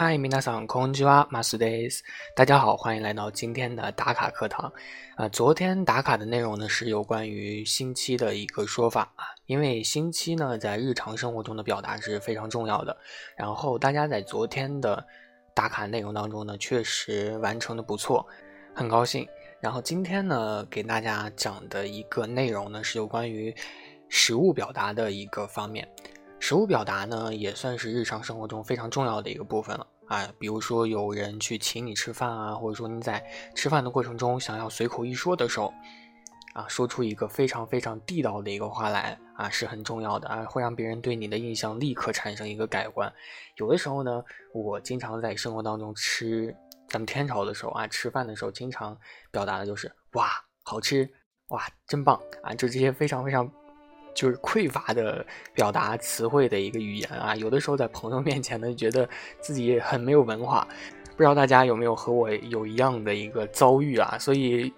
嗨，皆さんこんにちは、マスです。大家好，欢迎来到今天的打卡课堂。啊，昨天打卡的内容呢是有关于星期的一个说法啊，因为星期呢在日常生活中的表达是非常重要的。然后大家在昨天的打卡内容当中呢，确实完成的不错，很高兴。然后今天呢，给大家讲的一个内容呢是有关于实物表达的一个方面。 食物表达呢，也算是日常生活中非常重要的一个部分了啊。比如说有人去请你吃饭啊，或者说你在吃饭的过程中想要随口一说的时候，啊，说出一个非常非常地道的一个话来啊，是很重要的啊，会让别人对你的印象立刻产生一个改观。有的时候呢，我经常在生活当中吃咱们天朝的时候啊，吃饭的时候经常表达的就是哇，好吃，哇，真棒啊，就这些非常非常。就是匮乏的表达词汇的一个语言啊，有的时候在朋友面前呢，觉得自己很没有文化。不知道大家有没有和我有一样的一个遭遇啊？所以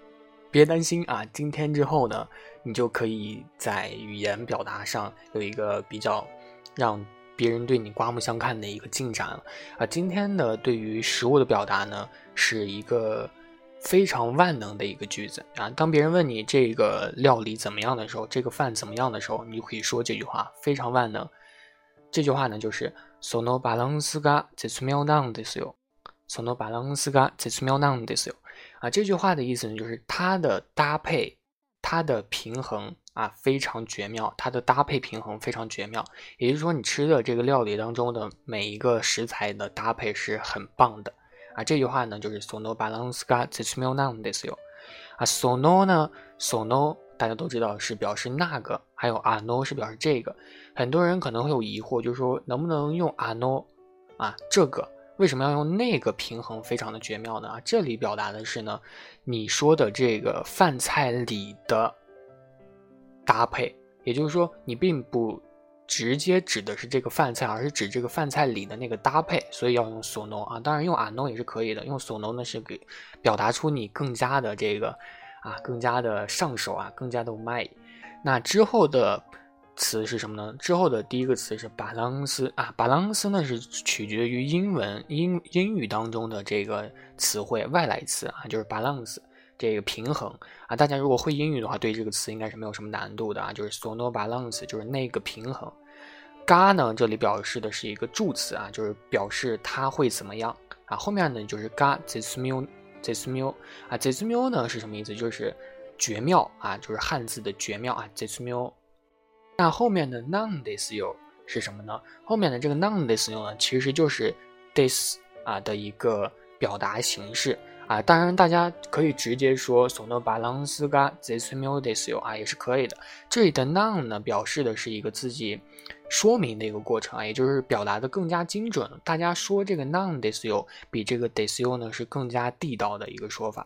别担心啊，今天之后呢，你就可以在语言表达上有一个比较让别人对你刮目相看的一个进展了啊。今天的对于食物的表达呢，是一个。非常万能的一个句子啊！当别人问你这个料理怎么样的时候，这个饭怎么样的时候，你就可以说这句话，非常万能。这句话呢，就是 “sono balance ga zetsumiao nan desu”，“sono balance ga z e t s u m i o nan desu” 啊，这句话的意思呢，就是它的搭配，它的平衡啊，非常绝妙，它的搭配平衡非常绝妙。也就是说，你吃的这个料理当中的每一个食材的搭配是很棒的。啊，这句话呢就是 “sono balance ga zetsumiao nan desu”。啊，“sono” 呢，“sono” 大家都知道是表示那个，还有 “ano” 是表示这个。很多人可能会有疑惑，就是说能不能用 “ano” 啊？这个为什么要用那个？平衡非常的绝妙呢？啊，这里表达的是呢，你说的这个饭菜里的搭配，也就是说你并不。直接指的是这个饭菜，而是指这个饭菜里的那个搭配，所以要用 sono 啊。当然用 ano 也是可以的，用 sono 呢是给表达出你更加的这个啊，更加的上手啊，更加的 my。那之后的词是什么呢？之后的第一个词是 balance 啊，balance 呢是取决于英文英英语当中的这个词汇外来词啊，就是 balance。这个平衡啊，大家如果会英语的话，对这个词应该是没有什么难度的啊。就是 sono balance，就是那个平衡。ga 呢，这里表示的是一个助词啊，就是表示它会怎么样啊。后面呢就是 ga zesmu zesmu 啊，zesmu 呢是什么意思？就是绝妙啊，就是汉字的绝妙啊，zesmu。那后面的 non desu 是什么呢？后面的这个 non desu 呢，其实就是 this 啊的一个表达形式。啊，当然，大家可以直接说 “sono balance ga zesmu desu” 啊，也是可以的。这里的 “non” 呢，表示的是一个自己说明的一个过程啊，也就是表达的更加精准。大家说这个 “non desu” 比这个 “desu” 呢是更加地道的一个说法。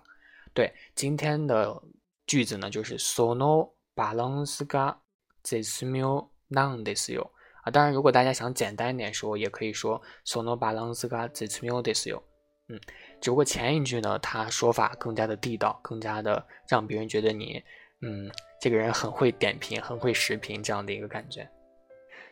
对，今天的句子呢就是 “sono balance ga zesmu non desu” 啊。当然，如果大家想简单一点说，也可以说 “sono balance ga zesmu desu”。嗯。只不过前一句呢，他说法更加的地道，更加的让别人觉得你，嗯，这个人很会点评，很会识评这样的一个感觉。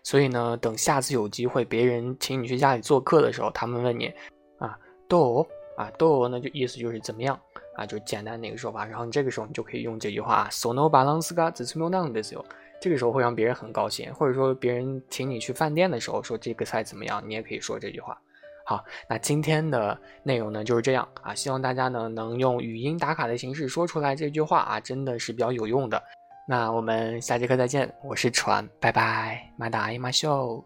所以呢，等下次有机会别人请你去家里做客的时候，他们问你，啊，都啊都，那就意思就是怎么样啊，就简单的一个说法。然后你这个时候你就可以用这句话，sono balance ga zesmu nan desu。这个时候会让别人很高兴，或者说别人请你去饭店的时候说这个菜怎么样，你也可以说这句话。好，那今天的内容呢就是这样啊，希望大家呢能用语音打卡的形式说出来这句话啊，真的是比较有用的。那我们下节课再见，我是船，拜拜，马达伊马秀。